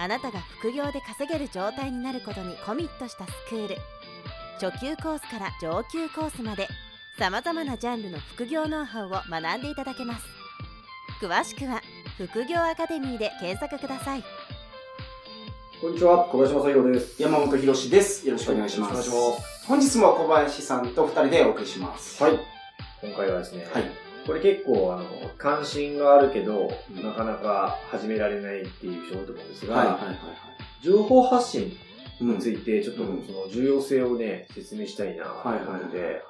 あなたが副業で稼げる状態になることにコミットしたスクール初級コースから上級コースまでさまざまなジャンルの副業ノウハウを学んでいただけます詳しくは副業アカデミーで検索くださいこんにちは、小林正宏です。山本博史です。よろしくお願いします。お願いします。本日も小林さんと二人でお送りします。はい。今回はですね、はい。これ結構、あの、関心があるけど、うんなかなか始められないっていう人多いと思うんですが、はいはいはい情報発信はい。について、ちょっとうんその重要性をね、説明したいなとはいはいはい思って、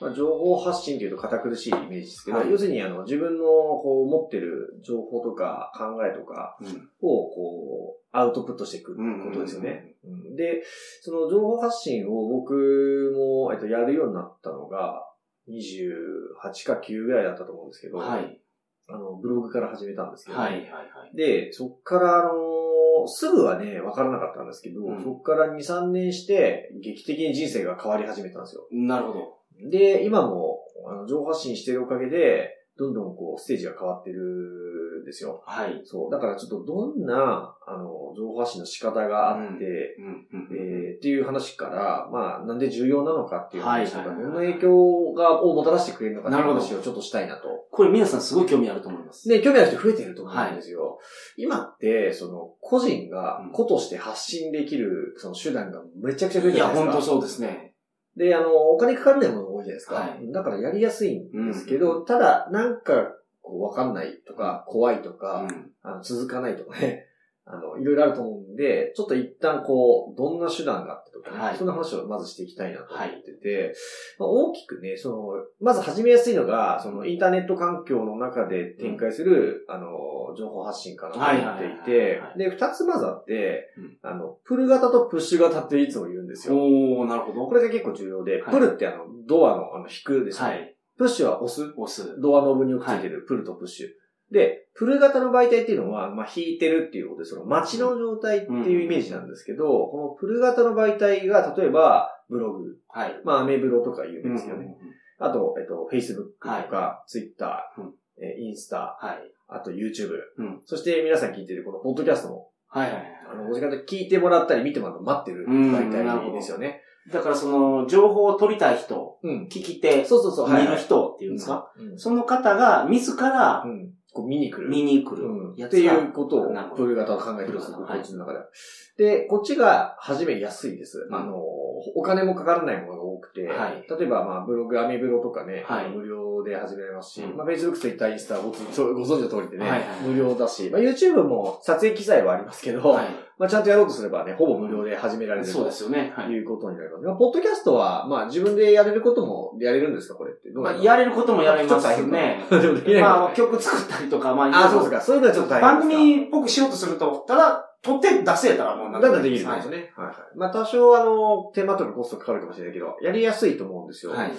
まあ、情報発信っていうと堅苦しいイメージですけど、はい要するにあの自分のこう持ってる情報とか考えとかうん。をこうアウトプットしていくことですよね。うんで、その情報発信を僕も、えっと、やるようになったのが、28か9ぐらいだったと思うんですけど、はい。あの、ブログから始めたんですけど、はいはいはい。で、そっから、あのーすぐはね、わからなかったんですけど、うんそっから2、3年して、劇的に人生が変わり始めたんですよ。なるほど。で、今も、あの、情報発信してるおかげで、どんどんこう、ステージが変わってるんですよ。はい。そう。だからちょっとどんな、あの、情報発信の仕方があって、うんうん。えーっていう話から、まあ、なんで重要なのかっていう話とか、どんな影響が、をもたらしてくれるのかっていう話をちょっとしたいなと。これ皆さんすごい興味あると思います。で、興味ある人増えてると思うんですよ。今って、その、個人がうん個として発信できる、その手段がめちゃくちゃ増えていや、るじゃないですか。本当そうですね。で、あの、お金かかんないものが多いじゃないですか。はいだからやりやすいんですけど、ただ、なんか、こう、わかんないとか、怖いとか、うん。ああの、続かないとかね、あの、いろいろあると思うんで、ちょっと一旦こう、どんな手段があってとかね、はいそんな話をまずしていきたいなと思ってて、まあ、大きくね、その、まず始めやすいのが、そのインターネット環境の中で展開する、あの、情報発信かなと思っていはいはいはいては、で、二つまずあってうん、あの、プル型とプッシュ型っていつも言うんですよ。おー、なるほど。これが結構重要で、はいプルってあの、ドアのあの、引くですね。はい。プッシュは押す。押す。ドアノブによくついてるプルとプッシュ。で、プル型の媒体っていうのは、まあ、引いてるっていうことで、その街の状態っていうイメージなんですけど、このプル型の媒体が、例えば、ブログ、はい。まあ、アメブロとか有名ですよね。うんうんうんあと、えっと、Facebook とはいか、Twitter、うんえーインスタ、はい。あと YouTube、うんそして皆さん聞いてるこのポッドキャストも、はいはいはい。あの、お時間で聞いてもらったり見てもらうの待ってるうん媒体ですよね。だからその、情報を取りたい人、うん。聞き手、そうそうそう、見る人っていうんですか、うんその方が自らうん。こう見に来る。見に来るうん。っていうことをプール型を考えてるんですこっちの中では。で、こっちが始めやすいです。うんあの、お金もかからないものが多くて、はい例えば、まあ、ブログ、アメブロとかね、はい無料で始められますし、うんまあ、Facebook、Twitter、インスタご存知の通りでね、はいはいはい無料だし、まあ、YouTube も撮影機材はありますけど、はい。まあ、ちゃんとやろうとすればね、ほぼ無料で始められるとそうですよね。はい。いうことになります。まあポッドキャストは、まあ、自分でやれることもやれるんですか、これって。まあ、やれることもやれますよ ね。まあ、曲作ったりとか、まあ、あ、そうですか。そういうのはちょっと大変番ですか？組っぽくしようとすると、ただ、撮って出せたらもうだったらできるんはいですよね。はいはい。まあ多少あの、手間とかコストかかるかもしれないけど、やりやすいと思うんですよ。はい。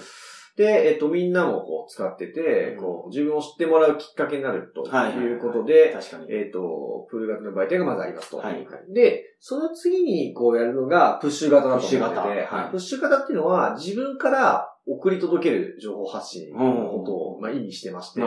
で、えっと、みんなもこう使ってて、うんこう、自分を知ってもらうきっかけになるとはいいうことで、確かに。えっと、プール型の媒体がまずありますと。はいで、その次にこうやるのがプッシュ型だと思ってて、プッシュ型はいプッシュ型っていうのは自分から送り届ける情報発信のことを、まあ、意味してまして、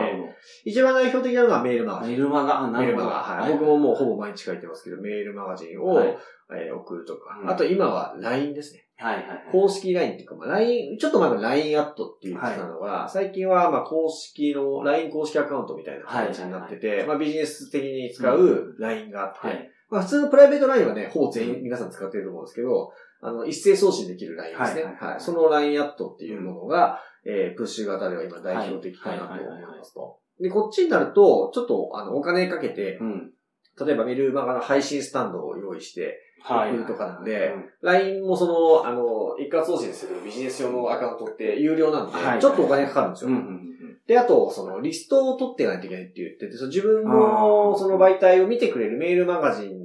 一番代表的なのがメールマガど。ジンメ。ルマガ。メールマガ、はい。僕ももうほぼ毎日書いてますけど、メールマガジンを、はいえー送るとか、うんあと今は LINE ですね。はいはいはい。公式 LINE っていうか、まあ、LINE、ちょっと前の LINE アットっていう言ってたのが、最近はまあ公式の LINE 公式アカウントみたいな形になってて、まあビジネス的に使う LINE があって、はい。まあ普通のプライベート LINE はね、ほぼ全員皆さん使ってると思うんですけど、あの、一斉送信できる LINE ですね。はいはいはいその LINE アットっていうものが、えープッシュ型では今代表的かなと思いますと。で、こっちになると、ちょっと、あの、お金かけて、うん。例えばメルマガの配信スタンドを用意して、はい。とかなんでうん LINE もその、あの、一括送信するビジネス用のアカウントって有料なんで、はいちょっとお金かかるんですよ。うんうんで、あと、その、リストを取っていかないといけないって言ってて、その自分あの、ーその媒体を見てくれるメールマガジン。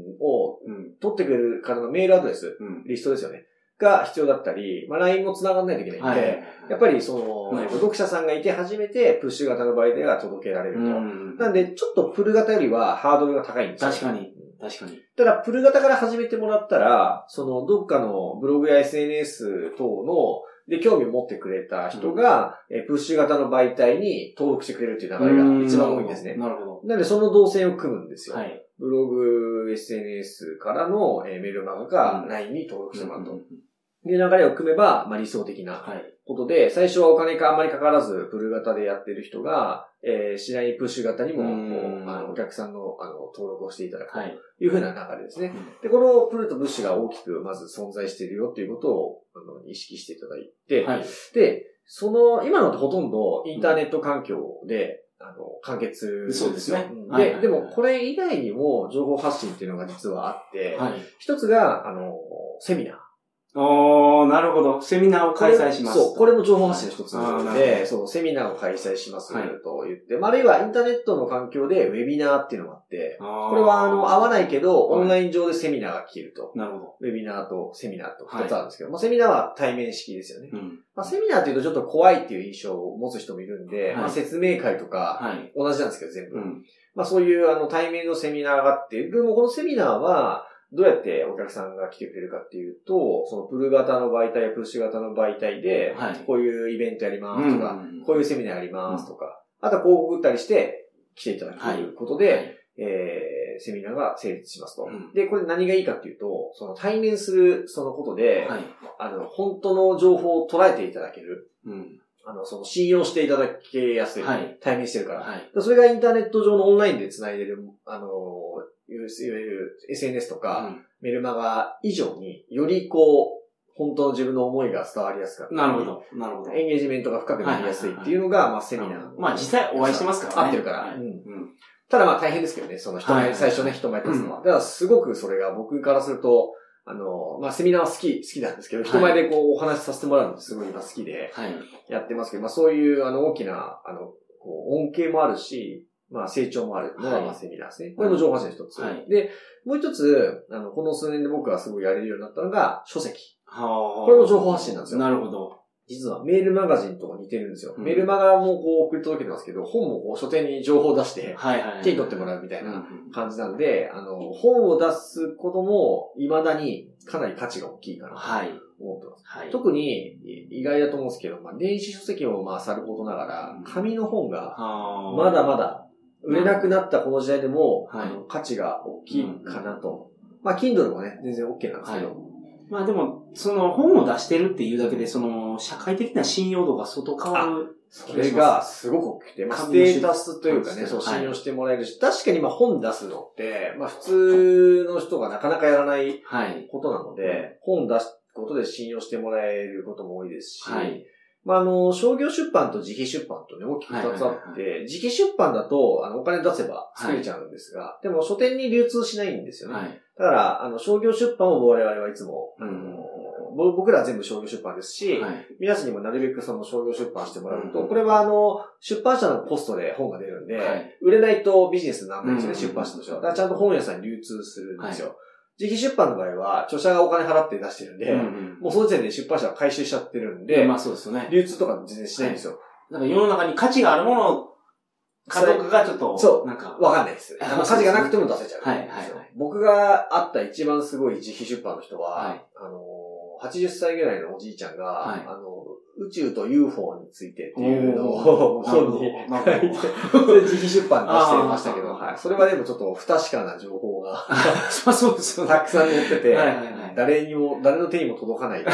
取ってくれる方のメールアドレス、うん。リストですよね。が必要だったり、まあ、LINE も繋がんないといけないんで、はい。やっぱりその、読者さんがいて初めてプッシュ型の媒体が届けられると。うん。なんで、ちょっとプル型よりはハードルが高いんですよ。確かに。確かに。ただ、プル型から始めてもらったら、その、どっかのブログや SNS 等の、で、興味を持ってくれた人が、えプッシュ型の媒体に登録してくれるっていう流れが一番多いんですね。なるほど。なので、その動線を組むんですよ。はい。ブログ、SNS からの、えーメールマガかう、ん LINE に登録してもらうと。うんいう流れを組めば、まあ理想的なはい。ことで、最初はお金かあまりかからず、プル型でやってる人が、えー、次第にプッシュ型にも、あのお客さんの、あの、登録をしていただくとはい。いうふうな流れですね。で、このプルとブッシュが大きくまず存在しているよっていうことを、あの、意識していただいて、はい。で、その、今のってほとんどインターネット環境で、あの、完結そうですねで、でもこれ以外にも情報発信っていうのが実はあって、はい。一つが、あの、セミナー。おー、なるほど。セミナーを開催します。そう、これも情報発信の一つなるほで、どそう、セミナーを開催しますとはい言って、まああるいはインターネットの環境でウェビナーっていうのがあって、ここれはあの、合わないけど、はいオンライン上でセミナーが聞けると。なるほど。ウェビナーとセミナーと二つあるんですけど、まあセミナーは対面式ですよね。うん。まあセミナーっていうとちょっと怖いっていう印象を持つ人もいるんで、はいまあ説明会とか、はい。同じなんですけど全部。うん。まあそういうあの対面のセミナーがあって、でもこのセミナーは、どうやってお客さんが来てくれるかっていうと、そのプル型の媒体やプッシュ型の媒体で、はいこういうイベントやりますとか、うんこういうセミナーやりますとか、あとは広告打ったりして来ていただくということで、はいえー、セミナーが成立しますと。うんで、これ何がいいかっていうと、その対面するそのことで、はい。あの、本当の情報を捉えていただける。うん。あの、その信用していただけやすい。はい対面してるから。はい。それがインターネット上のオンラインで繋いでる、あの、いわゆる SNS とか、メルマガ以上によりこう、本当の自分の思いが伝わりやすかったり。なるほど。なるほど。エンゲージメントが深くなりやすいっていうのが、まあセミナーの。まあ実際お会いしてますからね。合ってるから。はいうんうん。ただまあ大変ですけどね、その人前、はい最初ね、人前立つのは。だからすごくそれが僕からすると、あの、まあセミナーは好き、好きなんですけど、人前でこうお話しさせてもらうのすごい今好きではい。やってますけど、まあそういうあの大きな、あの、こう恩恵もあるし、まあ成長もあるのがはいまあセミナーですね。これも情報発信の一つ。はいで、もう一つ、あの、この数年で僕がすごいやれるようになったのが書籍。はあ。これも情報発信なんですよなるほど。実はメールマガジンと似てるんですよ。うんメールマガもこう送り届けてますけど、本もこう書店に情報を出して、はいはいはい。手に取ってもらうみたいなん感じなんで、あの、本を出すことも未だにかなり価値が大きいかなとはい。思ってます。はい。特に意外だと思うんですけど、まあ、電子書籍もまあさることながらうん、紙の本がはあまだまだ売れなくなったこの時代でも、はいあの価値が大きいかなと。まあ、Kindle もね、全然 OK なんですけど、まあでも、その本を出してるっていうだけで、その、社会的な信用度が相当変わる。それがすごく大きくて、まあ、ステータスというかね、そう、はい信用してもらえるし、確かにまあ本出すのって、まあ普通の人がなかなかやらないはい。ことなので、本出すことで信用してもらえることも多いですし、はい。まああの、商業出版と自費出版とね、大きく二つあはいはいはって、自費出版だと、あの、お金出せば作れちゃうんですが、でも書店に流通しないんですよね。はい。だから、あの、商業出版を我々はいつも、うんぼ僕らは全部商業出版ですし、はい。皆さんにもなるべくその商業出版してもらうと、うんこれはあの、出版社のコストで本が出るんで、はい売れないとビジネスにならないんですよね、うん出版社としては。だからちゃんと本屋さんに流通するんですよ。自費出版の場合は、著者がお金払って出してるんで、うんもうその時点で出版社が回収しちゃってるんうん。で、まあそうですよね。流通とか全然しないんですよ。なんか世の中に価値があるものを、家族がちょっと、そうなんか、わかんないです。価値がなくても出せちゃう。はいはいはい僕が会った一番すごい自費出版の人は、はいあのー、80歳ぐらいのおじいちゃんが、はい。あの、宇宙と UFO についてっていうのを 本に書いて、それ自費出版出してましたけど、はい。それはでもちょっと不確かな情報がま あそうです。たくさん載ってて、はいはいはい。誰にも、誰の手にも届かない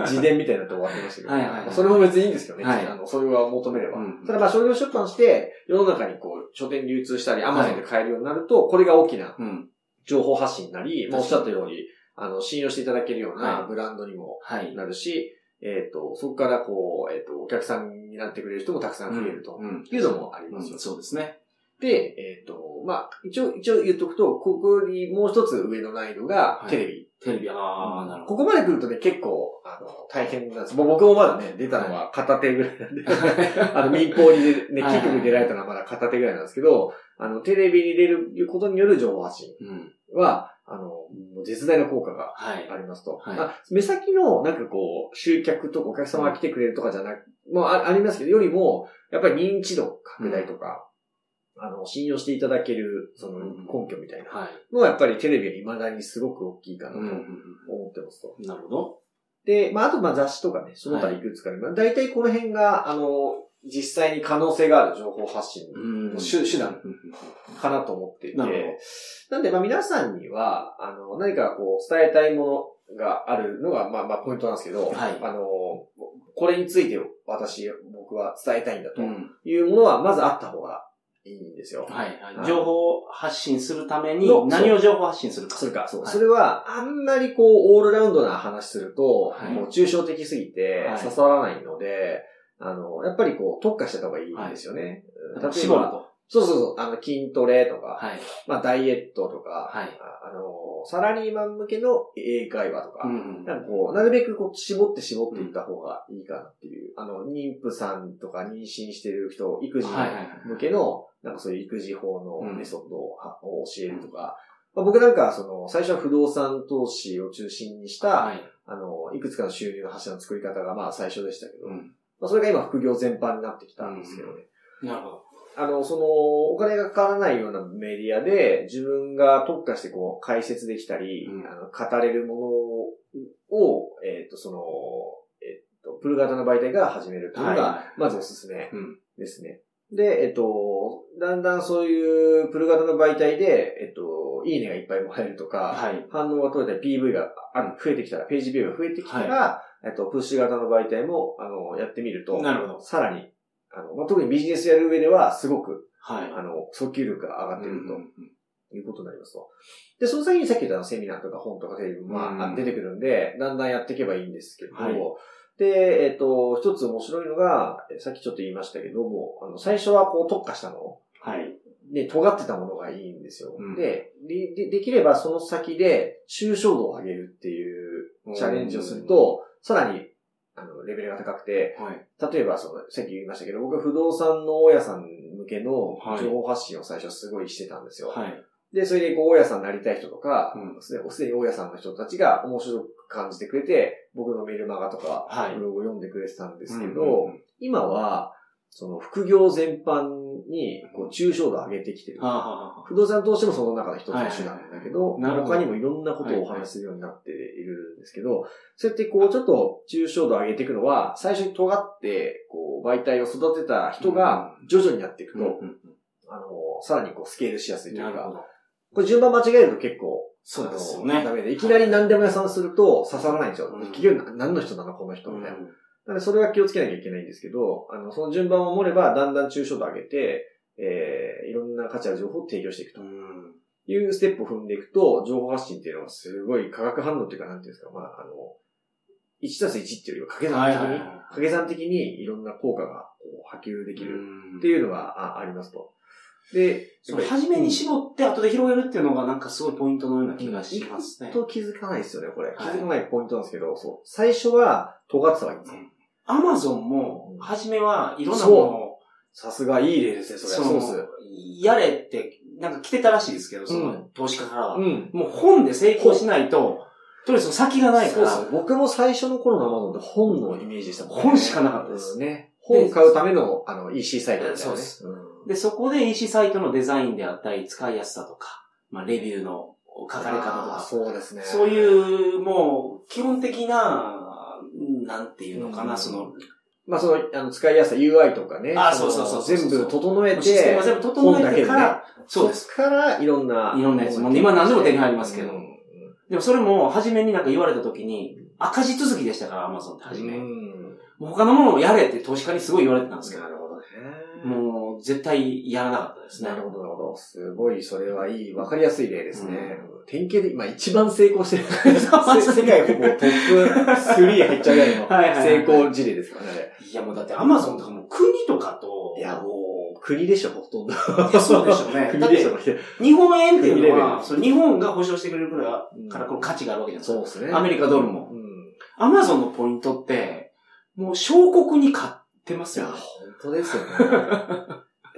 自伝みたいなのと終わってましたけど、はいはいはい。それも別にいいんですけどね、はい。あのそれは求めれば。うんただまあ商業出版して、世の中にこう、書店流通したり、アマゾンで買えるようになると、これが大きなうん。情報発信になり、まあ、おっしゃったように、あの、信用していただけるようなはいブランドにもはい。なるし、えっ、と、そこからこう、えっ、と、お客さんになってくれる人もたくさん増えるとうん。いうのもありますよ。うんそうですね。で、えっ、と、まあ、一応、一応言っとくと、ここにもう一つ上の難易度がはいテレビ。テレビ、ああ、なるほここまで来るとね、結構、あの、大変なんです。もう僕もまだね、出たのは片手ぐらいなんで、あの、民放にね、はいはいキックに出られたのはまだ片手ぐらいなんですけど、あの、テレビに出ることによる情報発信ど。うん。は、あの、絶大な効果がはい。ありますと。はいあ目先の、なんかこう、集客とかお客様が来てくれるとかじゃなく、もうあありますけど、よりも、やっぱり認知度拡大とか、あの、信用していただける、そのうん根拠みたいなはい。のは、やっぱりテレビは未だにすごく大きいかなとうんうん思ってますと。うんなるほど。で、まあ、あと、まあ、雑誌とかね、その他いくつかに、まあ、大体この辺が、あの、実際に可能性がある情報発信うん。の手手段うん。かなと思っていて、なんで、まあ、皆さんには、あの、何かこう、伝えたいものがあるのが、まあ、まあ、ポイントなんですけど、はい。あの、これについて私、僕は伝えたいんだとうん。いうものは、まずあった方がいいんですよ。はい。情報発信するためにの何を情報発信するか。それか、そう。はい。それは、あんまりこう、オールラウンドな話すると、はい。もう抽象的すぎてはい。刺さらないので、あの、やっぱりこう、特化してた方がいいんですよね。だから例えば、絞ると。そうそうそう、あの、筋トレとか、はい。まあ、ダイエットとか、はいああの、サラリーマン向けの英会話とか、うんなんかこう、なるべくこう、絞って絞っていった方がいいかなっていう、あの、妊婦さんとか妊娠してる人、育児はいはいはい向けの、なんかそういう育児法のうんメソッドを教えるとか、まあ、僕なんかはその、最初は不動産投資を中心にした、はい。あの、いくつかの収入の柱の作り方がまあ最初でしたけど、うんまあ、それが今副業全般になってきたんですけどね。なるほど。あの、その、お金がかからないようなメディアで、自分が特化してこう、解説できたり、うんあの語れるものを、えっ、と、その、えっ、と、プル型の媒体から始めるっていうのはが、まずおすすめうん。ですね。で、えっ、と、だんだんそういうプル型の媒体で、えっ、と、いいねがいっぱいもらえるとか、はい。反応が取れたり PV が増えてきたら、ページビューが増えてきたら、えっと、プッシュ型の媒体も、あの、やってみると、なるほど。さらに、あの、まあ、特にビジネスやる上では、すごく、はい。あの、訴求力が上がっているうんうんということになりますと。で、その先にさっき言ったセミナーとか本とかテレビも、まあうん出てくるんで、だんだんやっていけばいいんですけど、はいで、えっ、と、一つ面白いのが、えさっきちょっと言いましたけども、あの、最初はこう特化したのはい。で、尖ってたものがいいんですよ。うんでで、でできればその先で抽象度を上げるっていうチャレンジをすると、さらに、あの、レベルが高くて、はい。例えばその、さっき言いましたけど、僕は不動産の大家さん向けのはい情報発信を最初すごいしてたんですよ。はい。で、それでこう、大家さんになりたい人とか、うんすでに大家さんの人たちが面白く感じてくれて、僕のメールマガとか、はいブログを読んでくれてたんですけど、今は、その副業全般に、こう、抽象度を上げてきてる。不動産投資もその中の一つの手段なんだけど、他にもいろんなことをお話しするようになっているんですけど、そうやってこう、ちょっと抽象度を上げていくのは、最初に尖って、こう、媒体を育てた人が徐々にやっていくと、あの、さらにこう、スケールしやすいというか。これ順番間違えると結構、そうですよね。ダメで、いきなり何でも屋さんすると刺さらないんですよ。うん結局何の人なのこの人みたいな。なので、それは気をつけなきゃいけないんですけど、あの、その順番を守れば、だんだん抽象度を上げて、えー、いろんな価値ある情報を提供していくとうん。いうステップを踏んでいくと、情報発信っていうのはすごい化学反応っていうか、なんていうんですか、まあ、あの、1たす1っていうよりは掛け算的に、掛け算的にいろんな効果がこう波及できるうんっていうのがあありますと。で、その初めに絞って後で広げるっていうのがなんかすごいポイントのような気がしますね。と気づかないですよね、これ。い気づかないポイントなんですけど、そう。最初は尖ってた方がいいんですよ。アマゾンも、初めはいろんなものを、さすがいい例ですね、それは。のそう。やれって、なんか来てたらしいですけど、そうのん投資家からは。うん。もう本で成功しないと、とりあえず先がないから、そうです。僕も最初の頃のアマゾンって本のイメージでしたもんね。本しかなかったですうんね。本買うための、あの、EC サイトみたいなね。そうですんで、そこで EC サイトのデザインであったり、使いやすさとか、まあ、レビューの書かれ方とか、そうですね。そういう、もう、基本的な、なんていうのかな、うんその、まあ、その、あの、使いやすさ UI とかね。あのそうそうそう全部整えて、システムが全部整えてから、そうです。から、いろんな。いろんなやつ今何でも手に入りますけどうんでもそれも、初めになんか言われた時に、赤字続きでしたから、アマゾンって初め。他のものをやれって投資家にすごい言われてたんですけどな、るほどね。もう、絶対やらなかったですね。なるほど、なるほど。すごい、それはいい、わかりやすい例ですね。典型で今一番成功してる。世界ほぼトップ3入っちゃうぐらいの はい成功事例ですからね、いやもうだってアマゾンとかもう国とかと、いや、もう、国でしょ、ほとんど。そうでしょうね。国だってでしょ、日本円っていうのは、ルそれ日本が保証してくれるから、うんからこの価値があるわけじゃないですか。そうですね。アメリカドルも。うん。アマゾンのポイントって、もう小国に勝ってますいや、よね。本当ですよね。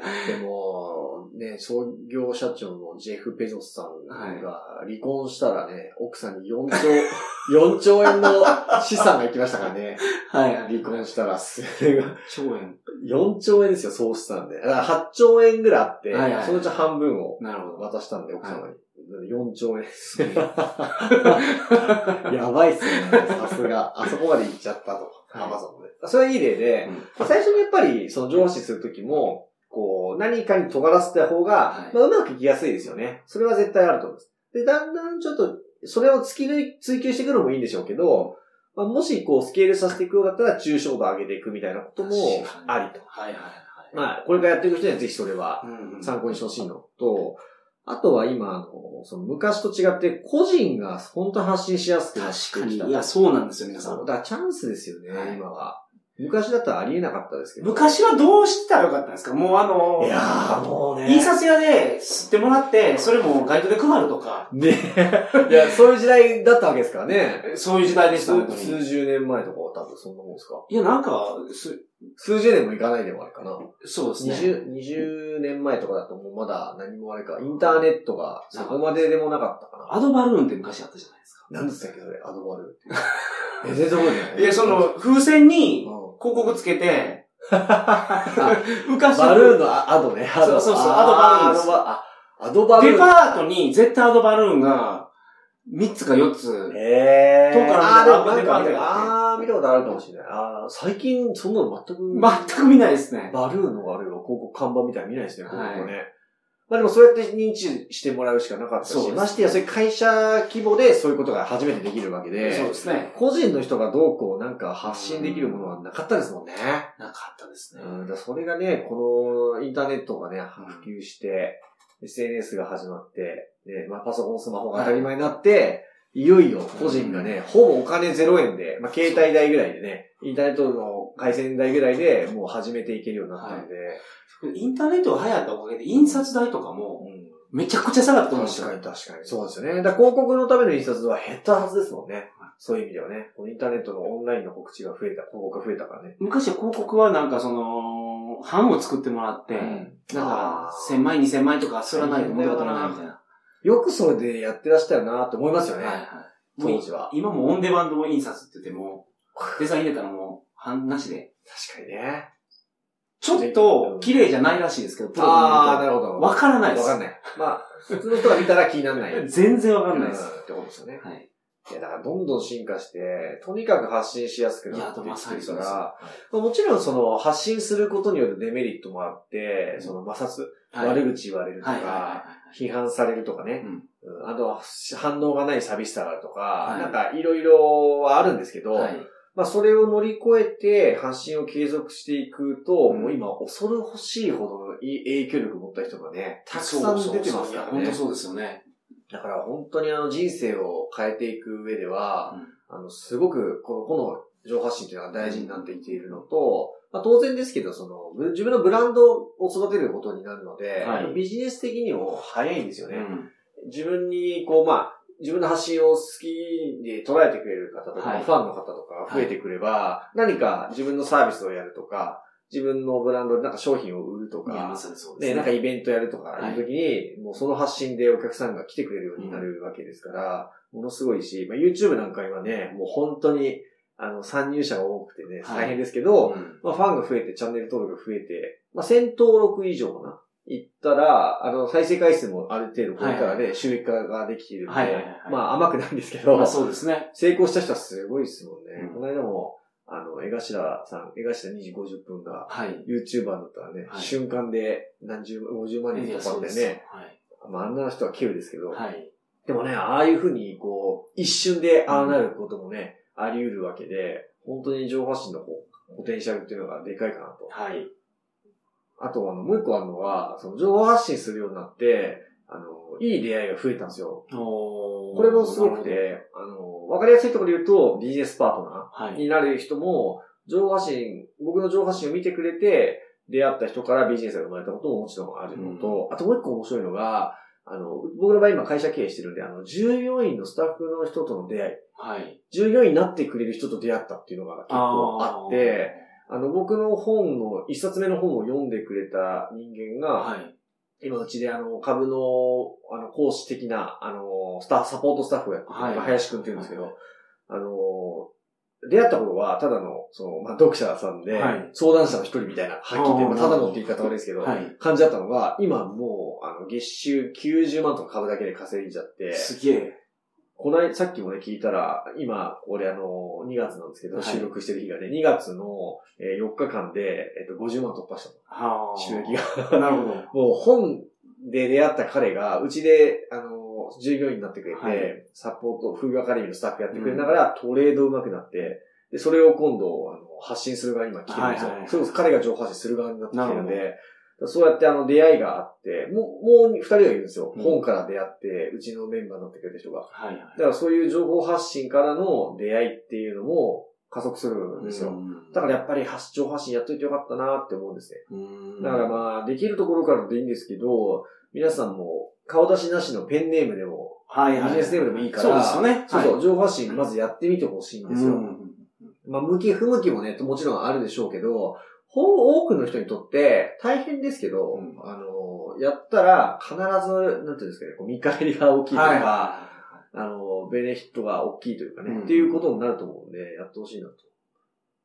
だってもう、ね、創業社長のジェフ・ベゾスさんが離婚したらね、奥さんに4兆、4兆円の資産が行きましたからね。はい。離婚したら、それが、超円。4兆円ですよ、総資産で。だから8兆円ぐらいあって、はいはいそのうち半分をなるほど。渡したんで、奥様に。4兆円ですね。やばいっすね。さすが。あそこまで行っちゃったと。はいアマゾンもね。それはいい例で、うん最初にやっぱり、その上司するときも、こう、何かに尖らせた方が、はいまあ、うまくいきやすいですよね。それは絶対あると思います。で、だんだんちょっと、それを突き抜い、追求していくのもいいんでしょうけど、まあ、もし、こう、スケールさせていくようだったら、抽象度上げていくみたいなこともありと。はいはいはい。まあ、これからやっていく人にはぜひそれは参考にしてほしいのと、あとは今、あの、その昔と違って、個人が本当発信しやすくなってきた。確かに。いや、そうなんですよ、皆さん。だからチャンスですよね、はい今は。昔だったらありえなかったですけど。昔はどうしてたらよかったんですか？もうあの、いやーもうね。印刷屋で吸ってもらって、それも街頭で配るとか、ねいや、そういう時代だったわけですからね。そういう時代でした、数十年前とかは多分そんなもんですか？いや、なんか、す数十年もいかないでもあるかな。そうですね。20、20年前とかだともうまだ何もあれか、インターネットがそこまででもなかったかな。アドバルーンって昔あったじゃないですか。何でしたっけそれ、アドバルーンって。え、全然覚えてない。いや、その、風船にうん広告つけて、あ 昔バルーンのアアドね。アドそうそうそうあアドバルーンですアドバルーン。デパートに絶対アドバルーンが3つか4つ。へー。遠くからあー、でもなんあー、見たことあるかもしれない。あー最近、そんなの全く。全く見ないですね。バルーンのあれは広告看板みたいに見ないですね、はい広告ね。まあでもそうやって認知してもらうしかなかったし、そうですましてや、そういう会社規模でそういうことが初めてできるわけで、そうですね。個人の人がどうこうなんか発信できるものはなかったですもんね。なかったですね。うん、だそれがね、このインターネットがね、普及して、SNS が始まって、ね、まあパソコン、スマホが当たり前になって、い、よいよ個人がね、ほぼお金0円で、まあ携帯代ぐらいでね、インターネットの回線代ぐらいでもう始めていけるようになったんで、インターネットが流行ったおかげで印刷代とかもうんめちゃくちゃ下がったと思うんですよ。確かに確かに。そうですよね。だ広告のための印刷は減ったはずですもんね。そういう意味ではね。このインターネットのオンラインの告知が増えた、広告が増えたからね。昔は広告はなんかその、版を作ってもらって、うんなんあか、ー1000枚、2000枚とかすらないと元が取らないみたいな。よくそれでやってらしたよなって思いますよね。はいはい。当時は。今もオンデマンド印刷って言っても、デザイン入れたらもう、版なしで。確かにね。ちょっと、綺麗じゃないらしいですけど、プロああ、でなるほど。わからないです。わかんない。まあ、普通の人が見たら気にならない。全然わかんないです。うんってことですよね。はい。いや、だからどんどん進化して、とにかく発信しやすくなってきてるか。ら、まあもちろんその発信することによるデメリットもあって、その摩擦、はい。悪口言われるとか、批判されるとかね、あとは反応がない寂しさがあるとか、い。なんかいろいろはあるんですけど、はい。まあそれを乗り越えて発信を継続していくと、うん。もう今恐る欲しいほどの影響力を持った人がね、たくさん出てますからね。本当そうですよね。だから本当にあの人生を変えていく上では、あの、すごくこの、この情報発信っていうのが大事になってきているのと、まあ当然ですけど、その、ぶ自分のブランドを育てることになるので、はい。ビジネス的にも早いんですよね。うん。自分に、こう、まあ、自分の発信を好きで捉えてくれる方とか、はい。ファンの方とか増えてくれば、何か自分のサービスをやるとか、自分のブランドでなんか商品を売るとか、さにそうですね、ね。なんかイベントやるとかいう時に、もうその発信でお客さんが来てくれるようになるわけですから、ものすごいし、まあ、YouTube なんか今ね、もう本当に、あの、参入者が多くてね、はい大変ですけど、うんまあ、ファンが増えて、チャンネル登録が増えて、まあ、1000登録以上かな。いったら、あの、再生回数もある程度超えたらね、はい収益化ができているので、はいはいはいはいまあ甘くないんですけど、まあそうですね。成功した人はすごいですもんね。うんこの間も、あの、江頭さん、江頭2時50分が、はい。YouTuber だったらね、はい瞬間で何十、50万人とかそうですでね、はい。まああんな人は稀有ですけど、はい。でもね、ああいうふうに、こう、一瞬でああなることもね、あり得るわけで、本当に情報発信のこうポテンシャルっていうのがでかいかなと。はい。あと、あの、もう一個あるのは、その情報発信するようになって、あの、いい出会いが増えたんですよ。おこれもすごくて、あの、わかりやすいところで言うと、ビジネスパートナはい。ーになる人も、情報発信、僕の情報発信を見てくれて、出会った人からビジネスが生まれたことももちろんあるのと、あともう一個面白いのが、あの、僕の場合今会社経営してるんで、あの、従業員のスタッフの人との出会い、はい。従業員になってくれる人と出会ったっていうのが結構あって、あの、僕の本の、一冊目の本を読んでくれた人間が、はい。今うちであの、株の、あの、講師的な、あの、スタッフ、サポートスタッフをやってて、はいまあ林くんって言うんですけど、はいあの、出会った頃は、ただの、その、まあ、読者さんで、はい相談者の一人みたいな、はっきり言って、ただのって言い方悪いですけど、はい。感じだったのが、今もう、あの、月収90万とか株だけで稼いじゃって、すげえ。この間、さっきもね、聞いたら、今、俺あの、2月なんですけど、はい収録してる日がね、2月のえー4日間で、えっと、50万突破したはの。収益が。が。なるほど。もう本で出会った彼が、うちで、あの、従業員になってくれて、はいサポート、フーグアカデミーのスタッフやってくれながら、トレード上手くなって、で、それを今度、あの、発信する側に今来てるんですよ。はいはいはいそれこそ彼が情報発信する側になってきてるんなで、そうやってあの出会いがあって、もう、もう二人がいるんですよ。うん本から出会って、うちのメンバーになってくれた人が。はいはい。だからそういう情報発信からの出会いっていうのも加速するんですよ。うんだからやっぱり発情発信やっといてよかったなって思うんですね。うんだからまあ、できるところからでいいんですけど、皆さんも顔出しなしのペンネームでも、はいはい。ビジネスネームでもいいから、そうですよね。そうそう、はい情報発信まずやってみてほしいんですよ。うんまあ、向き不向きもね、もちろんあるでしょうけど、ほ多くの人にとって大変ですけど、うんあの、やったら必ず、なんていうんですかね、こう見返りが大きいとか、はいはあの、ベネフィットが大きいというかね、うんっていうことになると思うんで、やってほしいなと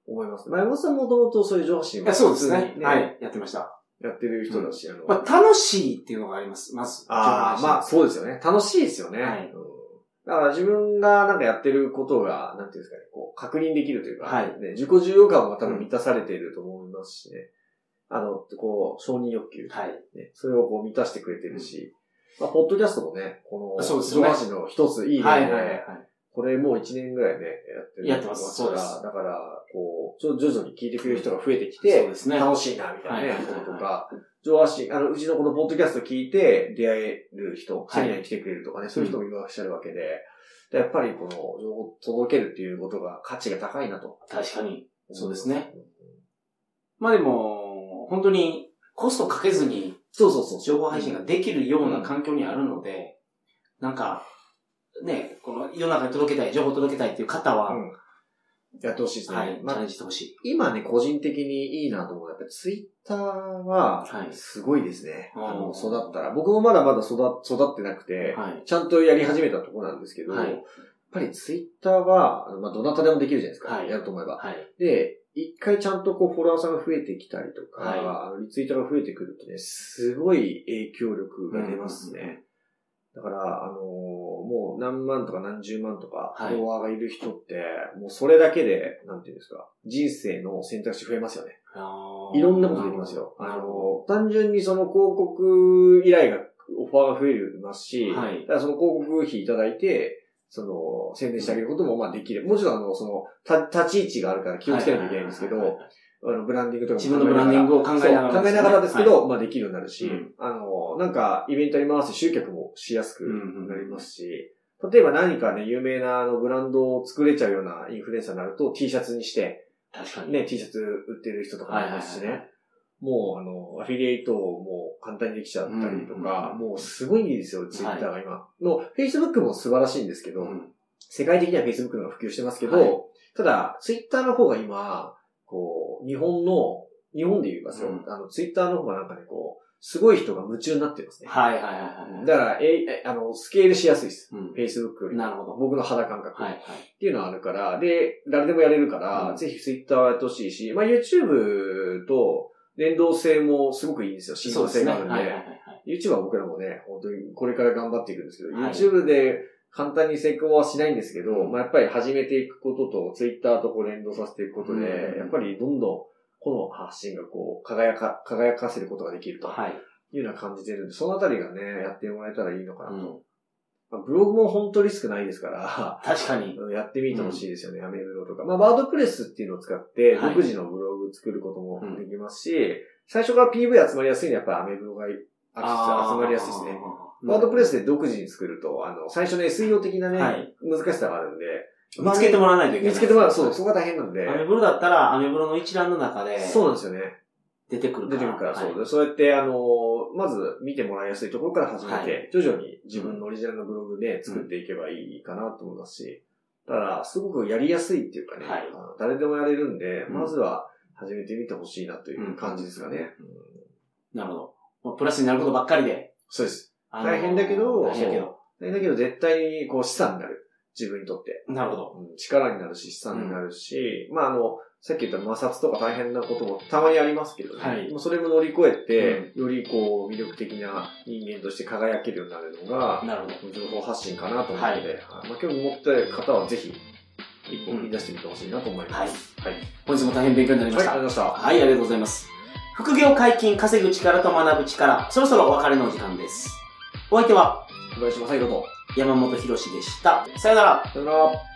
思います。まあ、山本さんもともとそういう上司いはい。そうですねはい。やってました。やってる人だし、あの、まあ、楽しいっていうのがあります。まず。ああ、まあ、そうですよね。楽しいですよね。はいうんだから自分がなんかやってることが、なんていうんですかね、こう、確認できるというか、はいね、自己重要感が多分満たされていると思いますしね。あの、こう、承認欲求、はい。ね。それをこう満たしてくれてるし、まあ、ポッドキャストもね、この、そうですよね上の一ついい例で、はいはいはい。これもう一年ぐらいね、やってる。やってますからそうですだから、こう、ちょ徐々に聞いてくれる人が増えてきて、そうですね楽しいな、みたいなね、こととか、上半身、あの、うちのこのポッドキャスト聞いて出会える人、セミナーに来てくれるとかね、そういう人もいらっしゃるわけで、でやっぱりこの情報を届けるっていうことが価値が高いなと。確かに。そうですね。まあでも、本当にコストかけずにそうそうそう。情報配信ができるような環境にあるので、なんか、ね、この世の中に届けたい、情報を届けたいっていう方は、うんやってほしいですね。はい、チまあャレンジしてほしい。今ね、個人的にいいなと思うのは、やっぱりツイッターはは、いすごいですね。あーあの、育ったら。僕もまだまだ育育ってなくて、はい。ちゃんとやり始めたところなんですけど、はいやっぱりツイッターは、まあ、どなたでもできるじゃないですか。はいやると思えば。はい。で、一回ちゃんとこうフォロワーさんが増えてきたりとか、はいあのリツイートが増えてくるとね、すごい影響力が出ますね。だから、あのーもう何万とか何十万とかはいフォロワーがいる人って、もうそれだけで、なんていうんですか、人生の選択肢増えますよね。いろんなことできますよ。あの、単純にその広告依頼が、オファーが増えますし、はいだからその広告費いただいて、その、宣伝してあげることもまあできる。もちろんあの、その、た立ち位置があるから気をつけなきゃいけないんですけど、はいはいはいはいあの、ブランディングとかも自分のブランディングを考えながら考えながらですけど、まあできるようになるし、うん。あの、なんか、イベントに回して集客もしやすくなりますし、例えば何かね、有名なあのブランドを作れちゃうようなインフルエンサーになると T シャツにして、確かに。ね、T シャツ売ってる人とかもいますしね。もう、あの、アフィリエイトも簡単にできちゃったりとか、うんもうすごいんですよ、ツイッターが今。の、Facebook も素晴らしいんですけど、うん。世界的には Facebook の方が普及してますけど、はい。ただ、ツイッターの方が今、こう、日本の、日本で言いますよ、うんあの、ツイッターの方がなんかね、こう、すごい人が夢中になってますね。はいはいはいはい。だから、え、えあの、スケールしやすいです。うん Facebook よりも。なるほど。僕の肌感覚。はいはい。っていうのはあるから、で、誰でもやれるから、うんぜひ Twitter はやってほしいし、まあ YouTube と連動性もすごくいいんですよ。信用。性があるんで。はいはいはいはい。YouTube は僕らもね、本当にこれから頑張っていくんですけど、はい YouTube で簡単に成功はしないんですけど、うんまあやっぱり始めていくことと、Twitter とこう連動させていくことで、うんやっぱりどんどんこの発信がこう、輝か、輝かせることができるとはい。いうような感じてるんで、そのあたりがね、やってもらえたらいいのかなと。うんまあ、ブログも本当リスクないですから、確かに。う んやってみてほしいですよね、アメブロとか。まあ、ワードプレスっていうのを使って、はい独自のブログ作ることもできますし、最初から PV 集まりやすいのはやっぱりアメブロが集まりやすいですね。ワードプレスで独自に作ると、あの、最初ね、SEO 的なね、はい難しさがあるんで、見つけてもらわないといけない。見つけてもらう、そう、そこが大変なんで、アメブロだったら、アメブロの一覧の中で、そうなんですよね。出てくるから。出てくるから、はいそうで。そうやって、あの、まず見てもらいやすいところから始めて、はい徐々に自分のオリジナルのブログで作っていけばいいかなと思いますし、ただ、すごくやりやすいっていうかね、はい誰でもやれるんで、うんまずは始めてみてほしいなという感じですかね。なるほど。プラスになることばっかりで。そうです。大変だけど、大変だけど。そうだけど絶対にこう資産になる。自分にとって。なるほど。うん力になるし、資産になるし、まああの、さっき言った摩擦とか大変なこともたまにありますけどね。はいもうそれも乗り越えて、よりこう魅力的な人間として輝けるようになるのが、なるほど。情報発信かなと思うので、はいはいまあ、興味持ってる方はぜひ、一歩踏み出してみてほしいなと思います。はい。本日も大変勉強になりまはい、した。ありがとうございました。はい、ありがとうございます。副業解禁、稼ぐ力と学ぶ力、そろそろお別れのお時間です。お相手は小林正宏と、山本博史でした。さよなら。さよなら。